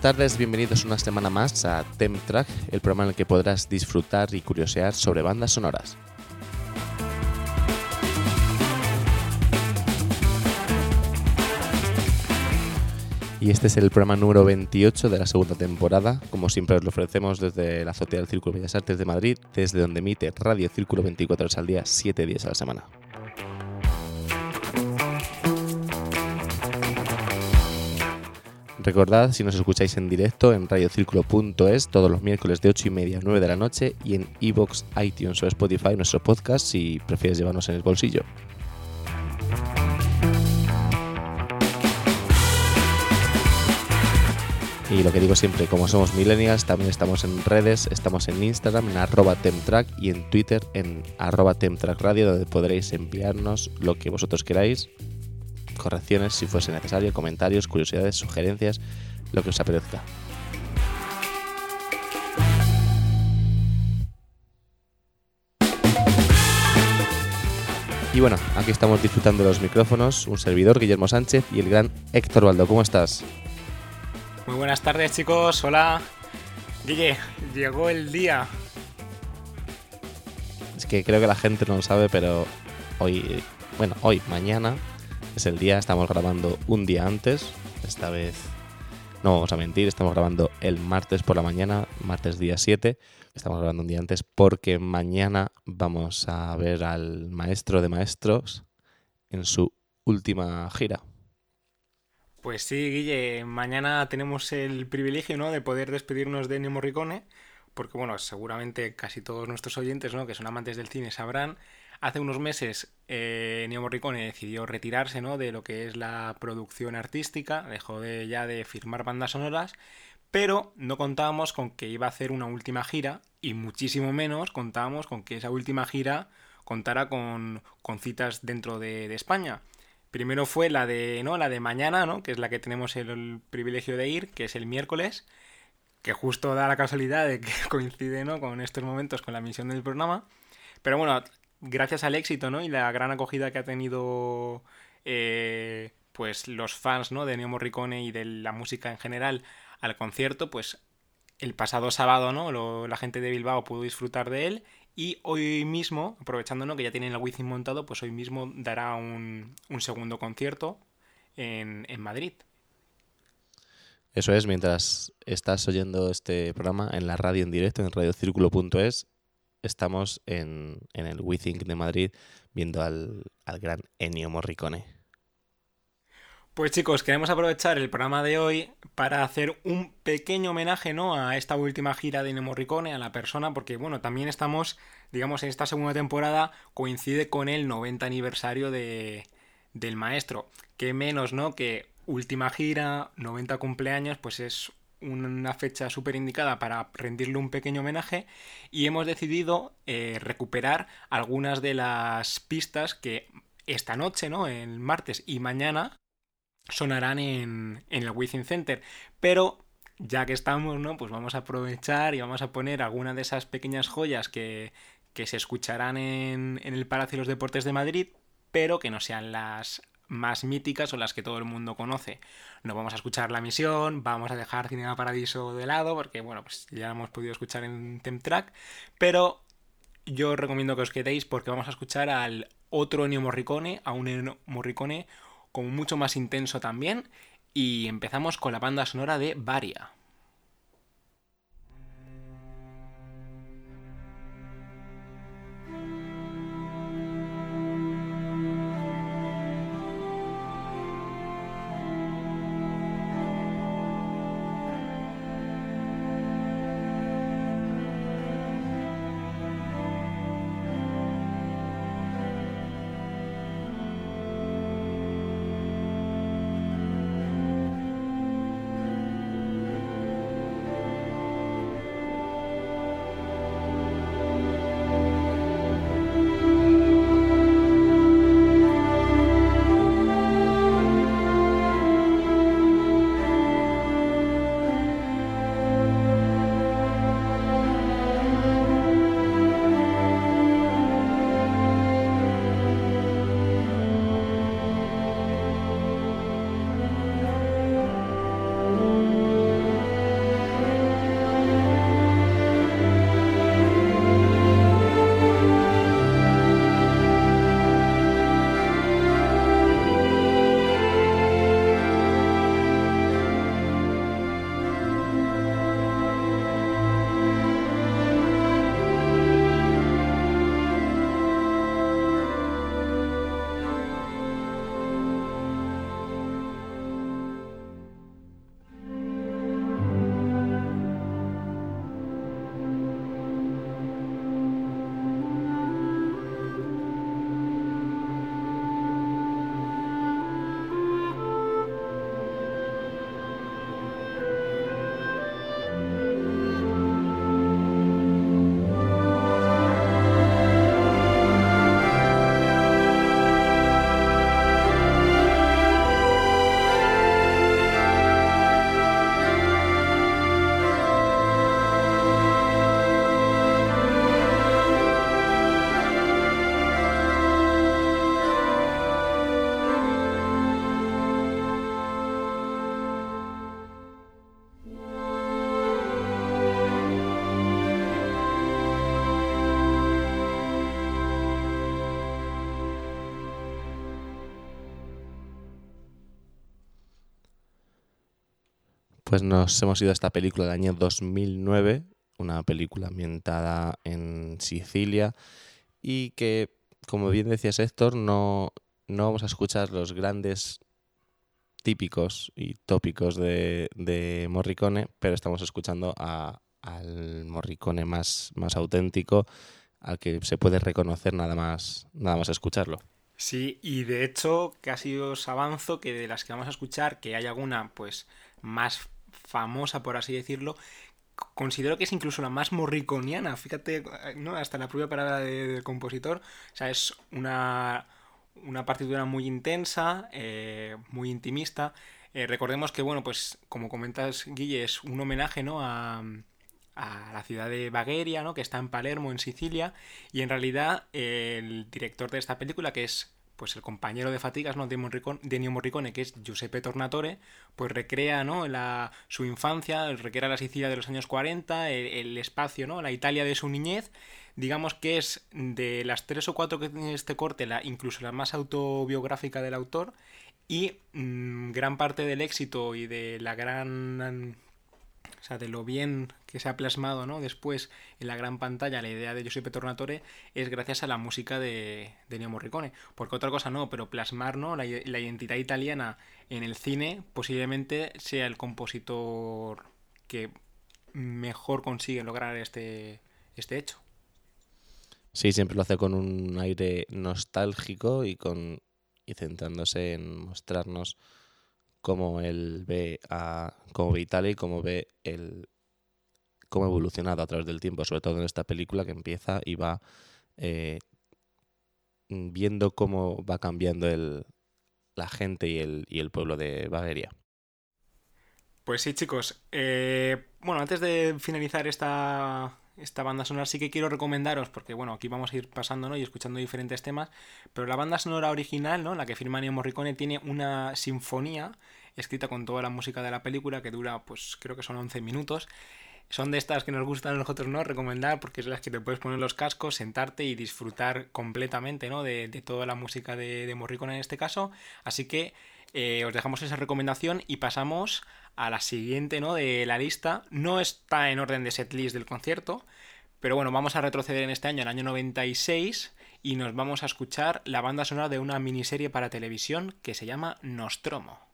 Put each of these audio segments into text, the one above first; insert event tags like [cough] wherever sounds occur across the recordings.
Buenas tardes, bienvenidos una semana más a Temtrack, el programa en el que podrás disfrutar y curiosear sobre bandas sonoras. Y este es el programa número 28 de la segunda temporada. Como siempre os lo ofrecemos desde la azotea del Círculo Bellas Artes de Madrid, desde donde emite Radio Círculo 24 horas al día, 7 días a la semana. Recordad, si nos escucháis en directo en radiocírculo.es todos los miércoles de 8 y media a 9 de la noche y en iVoox, iTunes o Spotify nuestro podcast si prefieres llevarnos en el bolsillo. Y lo que digo siempre, como somos millennials, también estamos en redes, estamos en Instagram en arroba temtrack y en Twitter en arroba temtrackradio donde podréis enviarnos lo que vosotros queráis, correcciones si fuese necesario, comentarios, curiosidades, sugerencias, lo que os apetezca. Y bueno, aquí estamos disfrutando de los micrófonos, un servidor, Guillermo Sánchez, y el gran Héctor Baldo. ¿Cómo estás? Muy buenas tardes chicos, hola. Guille, llegó el día. Es que creo que la gente no lo sabe, pero hoy, bueno, hoy, mañana, es el día, estamos grabando un día antes, esta vez no vamos a mentir, estamos grabando el martes por la mañana, martes día 7, estamos grabando un día antes porque mañana vamos a ver al maestro de maestros en su última gira. Pues sí, Guille, mañana tenemos el privilegio ¿no? de poder despedirnos de Ennio Morricone, porque bueno, seguramente casi todos nuestros oyentes ¿no? que son amantes del cine sabrán, hace unos meses eh, Ennio Morricone decidió retirarse ¿no? de lo que es la producción artística, dejó de, ya de firmar bandas sonoras, pero no contábamos con que iba a hacer una última gira y muchísimo menos contábamos con que esa última gira contara con, con citas dentro de, de España. Primero fue la de, ¿no? La de mañana, ¿no? Que es la que tenemos el, privilegio de ir, que es el miércoles, que justo da la casualidad de que [laughs] coincide, ¿no? Con estos momentos con la misión del programa. Pero bueno, gracias al éxito, ¿no? Y la gran acogida que ha tenido eh, pues los fans, ¿no? De Neo Morricone y de la música en general al concierto, pues el pasado sábado, ¿no? la gente de Bilbao pudo disfrutar de él y hoy mismo, aprovechando que ya tienen el Wizzing montado, pues hoy mismo dará un, segundo concierto en, Madrid. Eso es, mientras estás oyendo este programa en la radio en directo, en radiocírculo.es, estamos en, en el WeThink de Madrid viendo al, al gran Ennio Morricone. Pues chicos, queremos aprovechar el programa de hoy para hacer un pequeño homenaje ¿no? a esta última gira de Nemo Morricone, a la persona, porque bueno, también estamos, digamos, en esta segunda temporada coincide con el 90 aniversario de, del maestro. Que menos, ¿no? Que última gira, 90 cumpleaños, pues es una fecha súper indicada para rendirle un pequeño homenaje y hemos decidido eh, recuperar algunas de las pistas que esta noche, ¿no? El martes y mañana sonarán en, el Within Center. Pero ya que estamos, ¿no? Pues vamos a aprovechar y vamos a poner alguna de esas pequeñas joyas que, que se escucharán en, en el Palacio de los Deportes de Madrid, pero que no sean las más míticas o las que todo el mundo conoce. No vamos a escuchar La Misión, vamos a dejar Cinema Paradiso de lado, porque bueno, pues ya hemos podido escuchar en Temtrack, pero yo os recomiendo que os quedéis porque vamos a escuchar al otro Ennio Morricone, a un Ennio Morricone como mucho más intenso también. Y empezamos con la banda sonora de Varia. Pues nos hemos ido a esta película del año 2009, una película ambientada en Sicilia y que, como bien decías Héctor, no, no vamos a escuchar los grandes típicos y tópicos de, de Morricone, pero estamos escuchando a, al Morricone más, más auténtico, al que se puede reconocer nada más, nada más escucharlo. Sí, y de hecho casi os avanzo que de las que vamos a escuchar, que hay alguna pues más famosa, por así decirlo, considero que es incluso la más morriconiana. Fíjate, ¿no? Hasta la propia palabra del compositor. O sea, es una, una partitura muy intensa, eh, muy intimista. Eh, recordemos que, bueno, pues como comentas, Guille, es un homenaje, ¿no? A, a la ciudad de Bagheria, ¿no? Que está en Palermo, en Sicilia. Y en realidad, el director de esta película, que es pues el compañero de fatigas ¿no? de, Ennio Morricone, que es Giuseppe Tornatore, pues recrea ¿no? la, su infancia, recrea la Sicilia de los años 40, el, espacio, ¿no? la Italia de su niñez. Digamos que es de las tres o cuatro que tiene este corte, la, incluso la más autobiográfica del autor, y mm, gran parte del éxito y de la gran o sea, de lo bien que se ha plasmado ¿no? después en la gran pantalla la idea de Giuseppe Tornatore es gracias a la música de, de Neo Morricone. Porque otra cosa no, pero plasmar ¿no? la, la identidad italiana en el cine posiblemente sea el compositor que mejor consigue lograr este, este hecho. Sí, siempre lo hace con un aire nostálgico y con y centrándose en mostrarnos cómo él ve a cómo ve Italia y cómo ve el cómo ha evolucionado a través del tiempo, sobre todo en esta película que empieza y va eh, viendo cómo va cambiando el, la gente y el, y el pueblo de Baviera. Pues sí, chicos. Eh, bueno, antes de finalizar esta, esta banda sonora sí que quiero recomendaros, porque bueno, aquí vamos a ir pasando ¿no? y escuchando diferentes temas, pero la banda sonora original, ¿no? la que firma Ennio Morricone, tiene una sinfonía escrita con toda la música de la película que dura, pues creo que son 11 minutos. Son de estas que nos gustan a nosotros, ¿no? Recomendar, porque es las que te puedes poner los cascos, sentarte y disfrutar completamente, ¿no? De, toda la música de, de Morricone en este caso. Así que eh, os dejamos esa recomendación y pasamos a la siguiente ¿no? de la lista. No está en orden de setlist del concierto, pero bueno, vamos a retroceder en este año, el año 96, y nos vamos a escuchar la banda sonora de una miniserie para televisión que se llama Nostromo.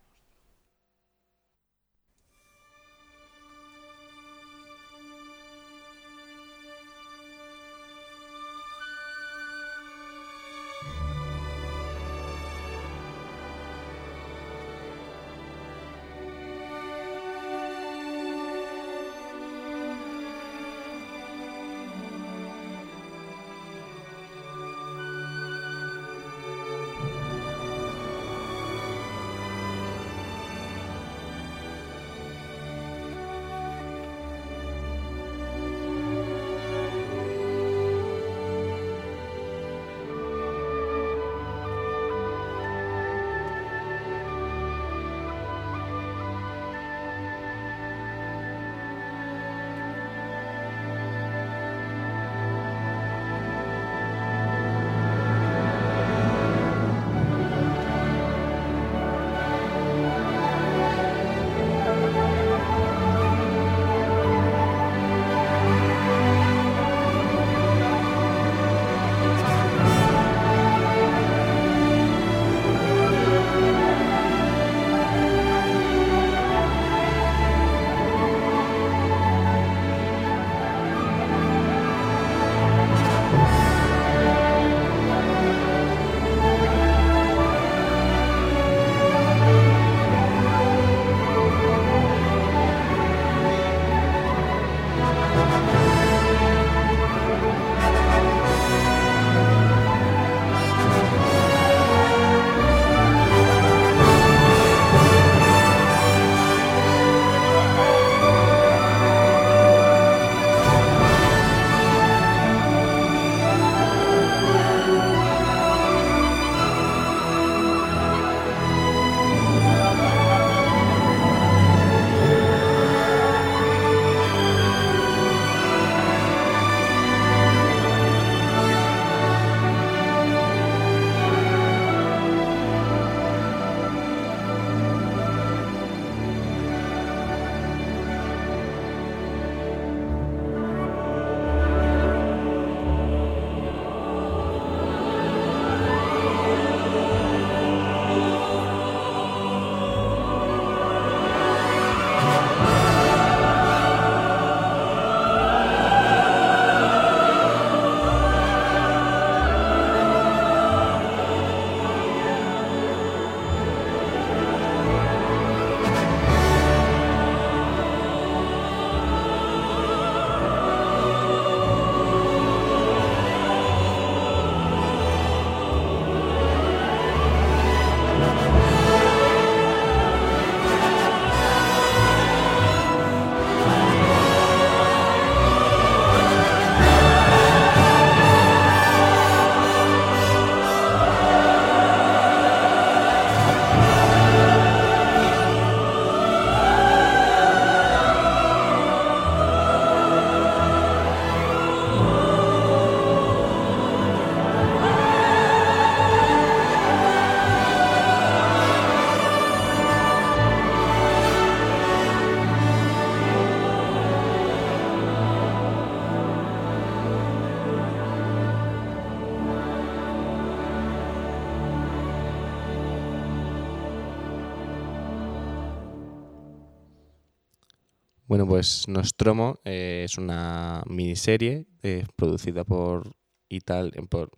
Pues Nostromo eh, es una miniserie eh, producida por, Ital por,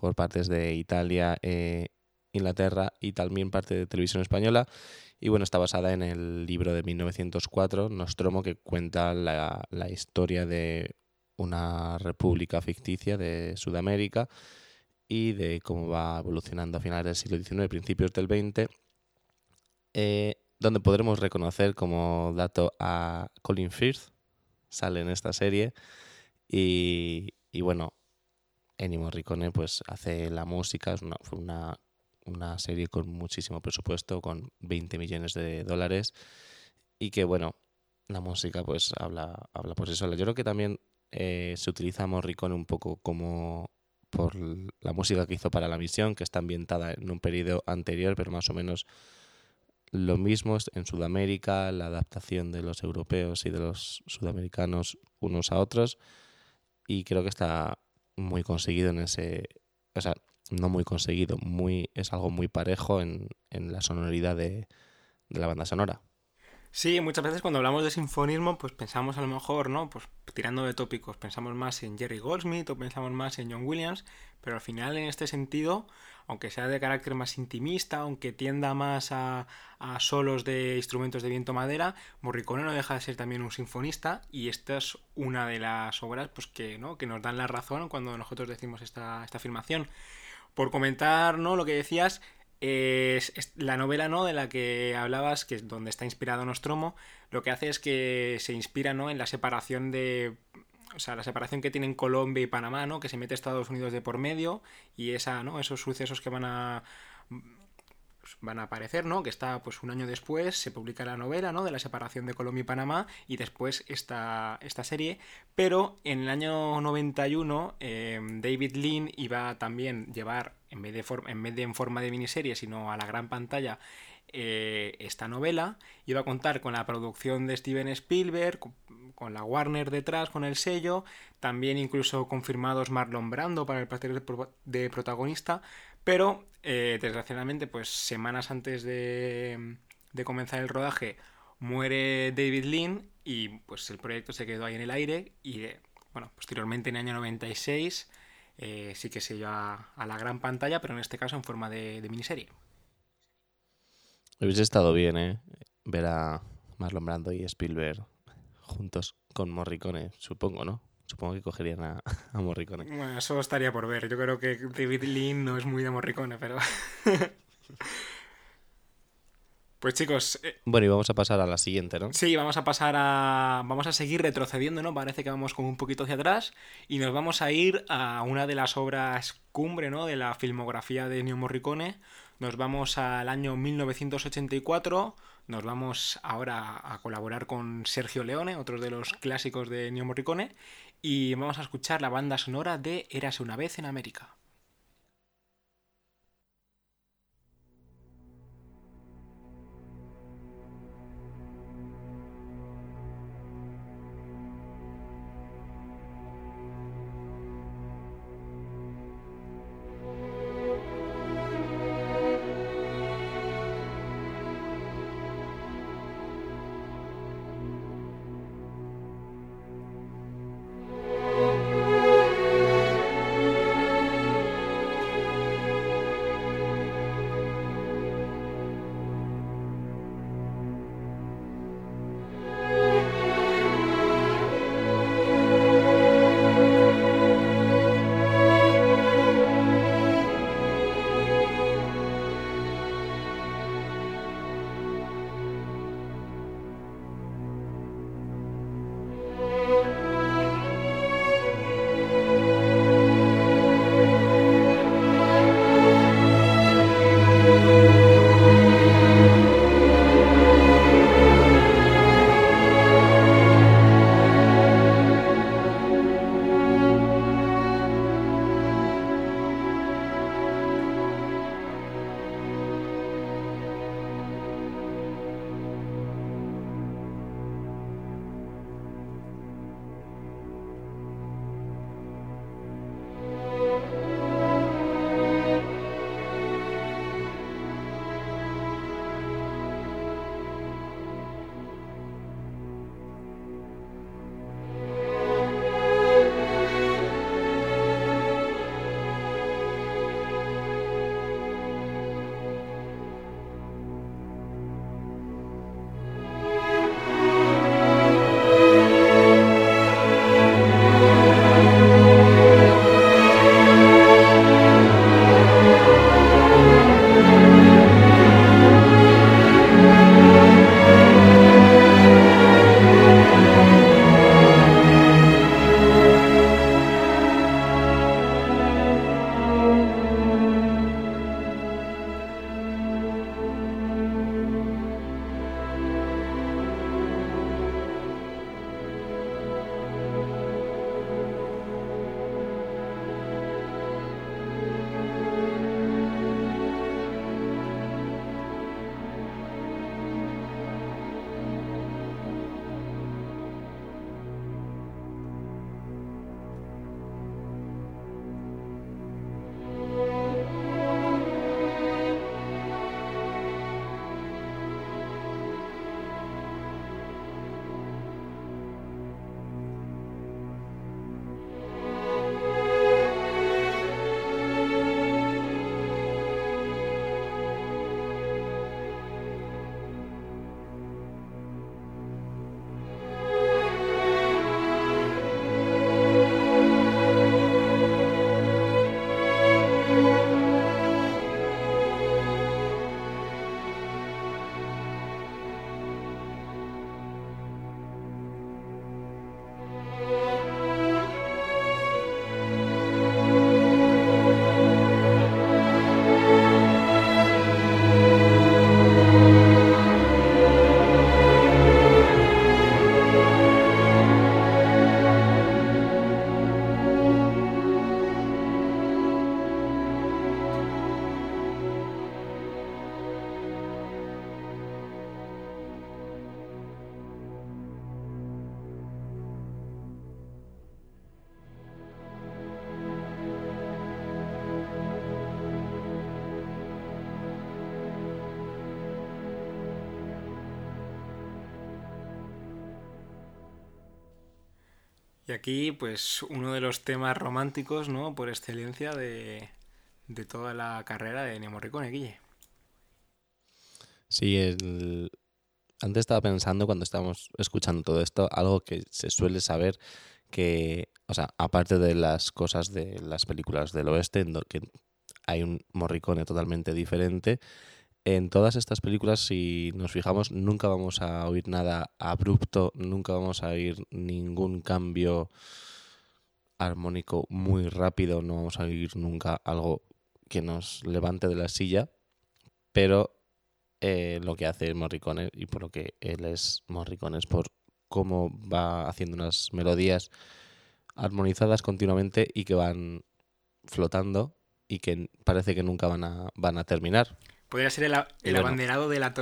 por partes de Italia, eh, Inglaterra y también parte de Televisión Española. Y bueno, está basada en el libro de 1904, Nostromo, que cuenta la, la historia de una república ficticia de Sudamérica y de cómo va evolucionando a finales del siglo XIX, principios del XX, eh, donde podremos reconocer como dato a Colin Firth, sale en esta serie, y, y bueno, Ennio Morricone pues hace la música, es una, fue una, una serie con muchísimo presupuesto, con 20 millones de dólares, y que bueno, la música pues habla, habla por sí sola. Yo creo que también eh, se utiliza Morricone un poco como por la música que hizo para la misión, que está ambientada en un periodo anterior, pero más o menos lo mismo en Sudamérica, la adaptación de los europeos y de los sudamericanos unos a otros, y creo que está muy conseguido en ese, o sea, no muy conseguido, muy es algo muy parejo en, en la sonoridad de, de la banda sonora. Sí, muchas veces cuando hablamos de sinfonismo, pues pensamos a lo mejor, ¿no? Pues tirando de tópicos, pensamos más en Jerry Goldsmith o pensamos más en John Williams, pero al final en este sentido, aunque sea de carácter más intimista, aunque tienda más a, a solos de instrumentos de viento madera, Morricone no deja de ser también un sinfonista y esta es una de las obras pues que, ¿no? que nos dan la razón cuando nosotros decimos esta, esta afirmación. Por comentar, ¿no? Lo que decías, es, la novela ¿no? de la que hablabas, que es donde está inspirado Nostromo, lo que hace es que se inspira ¿no? en la separación de. O sea, la separación que tienen Colombia y Panamá, ¿no? Que se mete Estados Unidos de por medio y esa, ¿no? Esos sucesos que van a van a aparecer, ¿no? Que está pues un año después, se publica la novela, ¿no? De la separación de Colombia y Panamá y después esta, esta serie. Pero en el año 91 eh, David Lean iba a también llevar, en vez, de en vez de en forma de miniserie, sino a la gran pantalla, eh, esta novela. Iba a contar con la producción de Steven Spielberg, con, con la Warner detrás, con el sello. También incluso confirmados Marlon Brando para el papel de protagonista. Pero, eh, desgraciadamente, pues semanas antes de, comenzar el rodaje, muere David Lean y pues el proyecto se quedó ahí en el aire y, eh, bueno, posteriormente en el año 96 eh, sí que se lleva a la gran pantalla, pero en este caso en forma de, de miniserie. Hubiese estado bien, ¿eh? Ver a Marlon Brando y Spielberg juntos con Morricone, supongo, ¿no? Supongo que cogerían a, [laughs] a, Morricone. Bueno, eso estaría por ver. Yo creo que David Lean no es muy de Morricone, pero. [laughs] pues chicos. Eh... Bueno, y vamos a pasar a la siguiente, ¿no? Sí, vamos a pasar a. Vamos a seguir retrocediendo, ¿no? Parece que vamos como un poquito hacia atrás. Y nos vamos a ir a una de las obras cumbre, ¿no? De la filmografía de Ennio Morricone. Nos vamos al año 1984. Nos vamos ahora a colaborar con Sergio Leone, otro de los clásicos de Ennio Morricone y vamos a escuchar la banda sonora de Érase una vez en América. Y aquí, pues, uno de los temas románticos, ¿no? Por excelencia de, de toda la carrera de Nemo Morricone, Guille. Sí, el... antes estaba pensando cuando estábamos escuchando todo esto, algo que se suele saber que, o sea, aparte de las cosas de las películas del oeste, en que hay un Morricone totalmente diferente, en todas estas películas, si nos fijamos, nunca vamos a oír nada abrupto, nunca vamos a oír ningún cambio armónico muy rápido, no vamos a oír nunca algo que nos levante de la silla, pero eh, lo que hace Morricone y por lo que él es Morricone es por cómo va haciendo unas melodías armonizadas continuamente y que van flotando y que parece que nunca van a, van a terminar. Podría ser el, abanderado de la,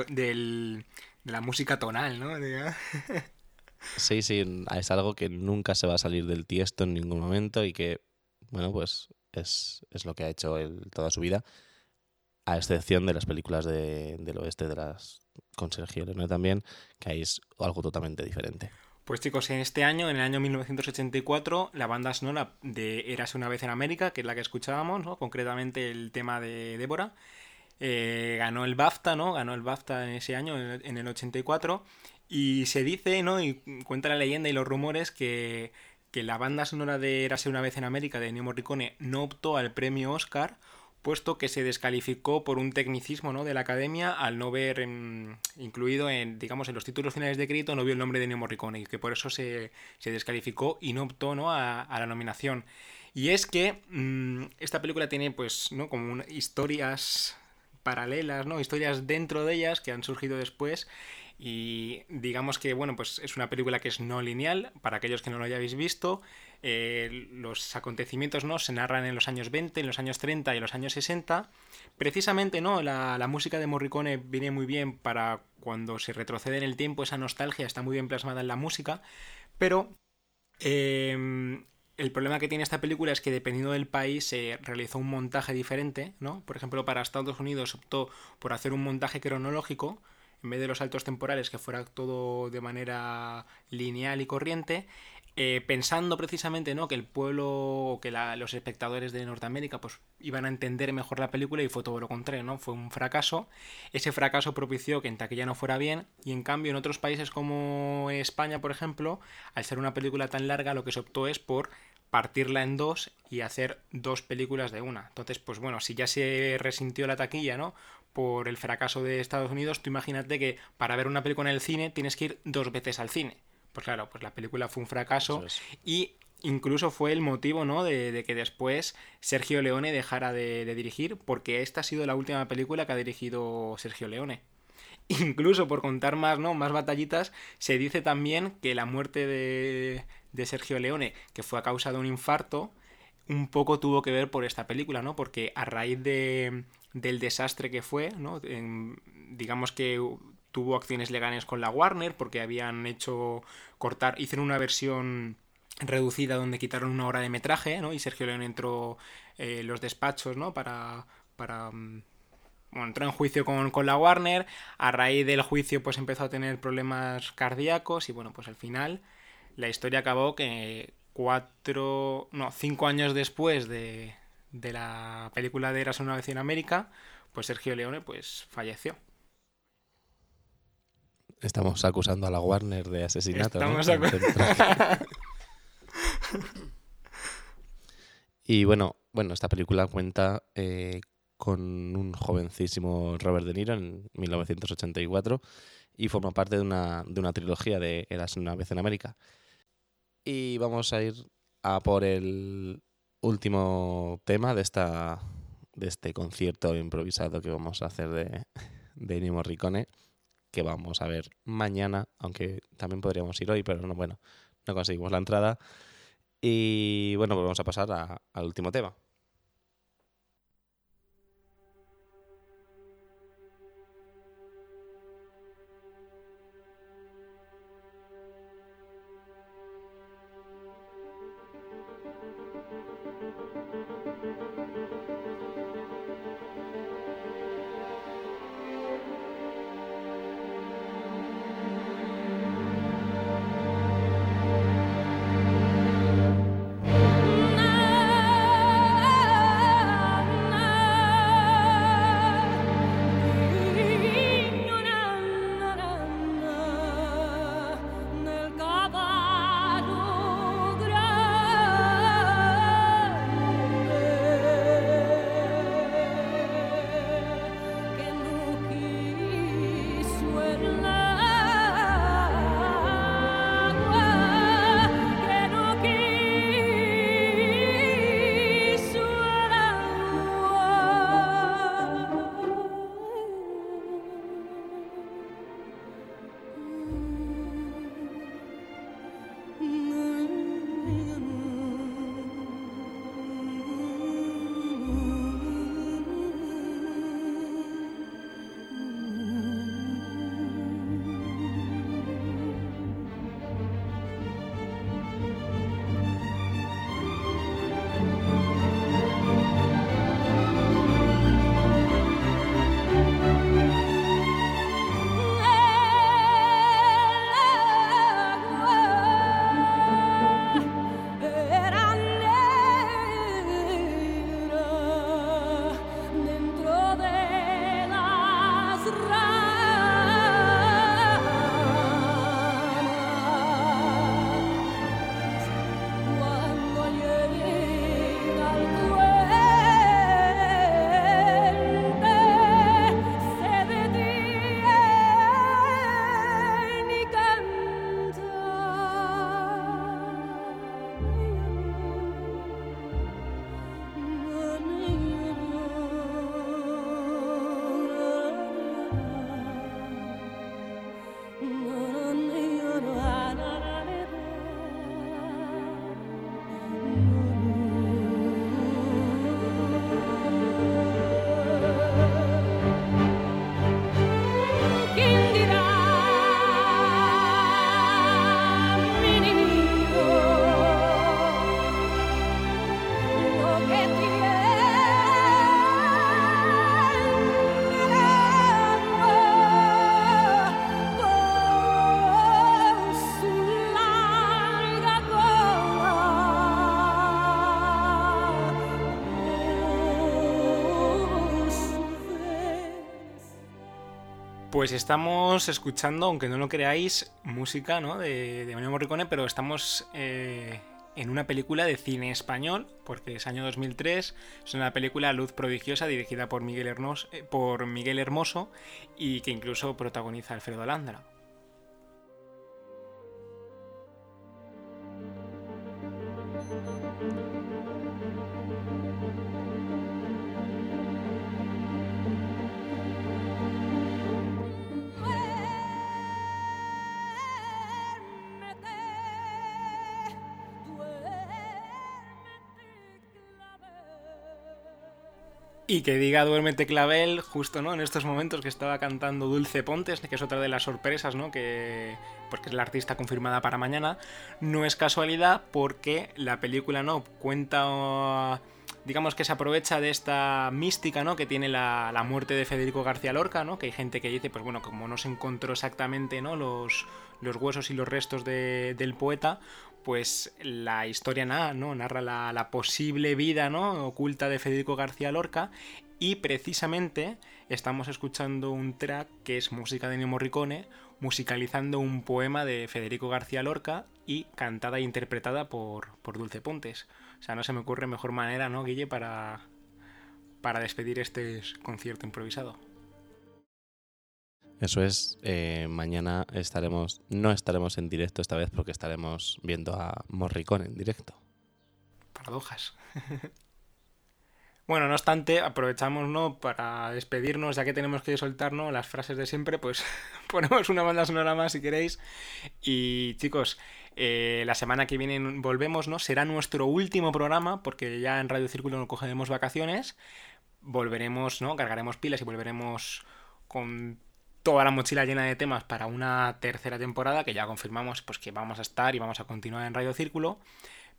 la música tonal, ¿no? [laughs] sí, sí, es algo que nunca se va a salir del tiesto en ningún momento y que, bueno, pues es, lo que ha hecho él toda su vida, a excepción de las películas de, del oeste, de las con Sergio Leone también, que ahí es algo totalmente diferente. Pues chicos, en este año, en el año 1984, la banda sonora de Érase una vez en América, que es la que escuchábamos, ¿no? concretamente el tema de Débora, eh, ganó el BAFTA, ¿no? Ganó el BAFTA en ese año, en el 84. Y se dice, ¿no? Y cuenta la leyenda y los rumores que, que la banda sonora de Érase una vez en América de Ennio Morricone no optó al premio Oscar puesto que se descalificó por un tecnicismo ¿no? de la academia al no ver incluido en, digamos, en los títulos finales de crédito, no vio el nombre de Ennio Morricone y que por eso se, descalificó y no optó ¿no? A, la nominación. Y es que mm, esta película tiene pues, ¿no? como historias paralelas, ¿no? Historias dentro de ellas que han surgido después y digamos que, bueno, pues es una película que es no lineal, para aquellos que no lo hayáis visto. Eh, los acontecimientos ¿no? se narran en los años 20, en los años 30 y en los años 60. Precisamente, ¿no? La, música de Morricone viene muy bien para cuando se retrocede en el tiempo, esa nostalgia está muy bien plasmada en la música, pero em, el problema que tiene esta película es que dependiendo del país se realizó un montaje diferente, ¿no? Por ejemplo, para Estados Unidos optó por hacer un montaje cronológico en vez de los saltos temporales que fuera todo de manera lineal y corriente. Eh, pensando precisamente ¿no? que el pueblo o que los espectadores de Norteamérica pues iban a entender mejor la película y fue todo lo contrario, ¿no? Fue un fracaso. Ese fracaso propició que en taquilla no fuera bien y en cambio en otros países como España, por ejemplo, al ser una película tan larga lo que se optó es por partirla en dos y hacer dos películas de una. Entonces, pues bueno, si ya se resintió la taquilla, ¿no? Por el fracaso de Estados Unidos, tú imagínate que para ver una película en el cine tienes que ir dos veces al cine. Pues claro, pues la película fue un fracaso y incluso fue el motivo, ¿no? De, que después Sergio Leone dejara de, de dirigir, porque esta ha sido la última película que ha dirigido Sergio Leone. Incluso por contar más, ¿no? Más batallitas, se dice también que la muerte de, de Sergio Leone, que fue a causa de un infarto, un poco tuvo que ver por esta película, ¿no? Porque a raíz de, del desastre que fue, ¿no? digamos que tuvo acciones legales con la Warner porque habían hecho cortar, hicieron una versión reducida donde quitaron una hora de metraje, ¿no? Y Sergio Leone entró en eh, los despachos, ¿no? Para, para mm, bueno, entró en juicio con, con, la Warner, a raíz del juicio pues empezó a tener problemas cardíacos y bueno, pues al final la historia acabó que cuatro, no, cinco años después de, de la película de Eras una vez en América, pues Sergio Leone pues falleció. Estamos acusando a la Warner de asesinato. Estamos y bueno, bueno, esta película cuenta eh, con un jovencísimo Robert De Niro en 1984 y forma parte de una, de una trilogía de Eras una vez en América. Y vamos a ir a por el último tema de esta de este concierto improvisado que vamos a hacer de, de Ennio Morricone, que vamos a ver mañana, aunque también podríamos ir hoy, pero no, bueno, no conseguimos la entrada. Y bueno, pues vamos a pasar al último tema. Pues estamos escuchando, aunque no lo creáis, música ¿no? de, de Ennio Morricone, pero estamos eh, en una película de cine español, porque es año 2003, es una película Luz Prodigiosa dirigida por Miguel, Hermoso, eh, por Miguel Hermoso y que incluso protagoniza Alfredo Alandra. Y que diga Duérmete Clavel, justo ¿no? en estos momentos que estaba cantando Dulce Pontes, que es otra de las sorpresas, ¿no? que, pues que es la artista confirmada para mañana. No es casualidad porque la película no cuenta, digamos que se aprovecha de esta mística ¿no? que tiene la, la muerte de Federico García Lorca, ¿no? que hay gente que dice, pues bueno, como no se encontró exactamente ¿no? los, los huesos y los restos de, del poeta, pues la historia nada, ¿no? narra la, posible vida ¿no? oculta de Federico García Lorca y precisamente estamos escuchando un track que es música de Ennio Morricone, musicalizando un poema de Federico García Lorca y cantada e interpretada por, por Dulce Pontes. O sea, no se me ocurre mejor manera, ¿no, Guille, para, para despedir este concierto improvisado. Eso es, eh, mañana estaremos, no estaremos en directo esta vez porque estaremos viendo a Morricone en directo. Paradojas. [laughs] bueno, no obstante, aprovechamos ¿no? para despedirnos, ya que tenemos que soltarnos las frases de siempre, pues [laughs] ponemos una banda sonora más si queréis. Y chicos, eh, la semana que viene volvemos, ¿no? Será nuestro último programa, porque ya en Radio Círculo no cogeremos vacaciones. Volveremos, ¿no? Cargaremos pilas y volveremos con toda la mochila llena de temas para una tercera temporada que ya confirmamos pues que vamos a estar y vamos a continuar en Radio Círculo.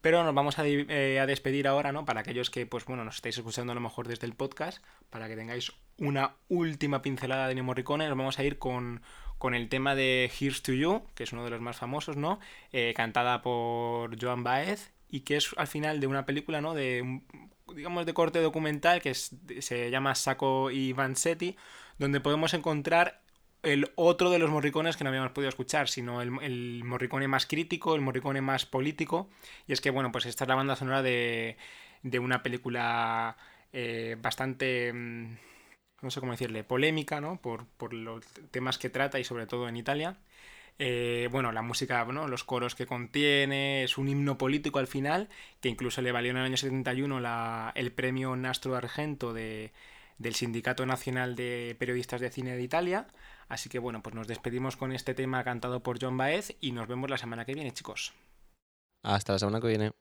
Pero nos vamos eh, a, despedir ahora, ¿no? Para aquellos que, pues bueno, nos estáis escuchando a lo mejor desde el podcast, para que tengáis una última pincelada de Nemo Morricone, nos vamos a ir con, con el tema de Here's to You, que es uno de los más famosos, ¿no? Eh, cantada por Joan Baez y que es al final de una película, ¿no? De, digamos, de corte documental que se llama Sacco y Vanzetti, donde podemos encontrar el otro de los morricones que no habíamos podido escuchar, sino el, morricone más crítico, el morricone más político. Y es que, bueno, pues esta es la banda sonora de, de una película eh, bastante, mm, no sé cómo decirle, polémica, ¿no? Por, por, los temas que trata y sobre todo en Italia. Eh, bueno, la música, ¿no? los coros que contiene, es un himno político al final, que incluso le valió en el año 71 la, el premio Nastro Argento de, del Sindicato Nacional de Periodistas de Cine de Italia. Así que bueno, pues nos despedimos con este tema cantado por John Baez y nos vemos la semana que viene, chicos. Hasta la semana que viene.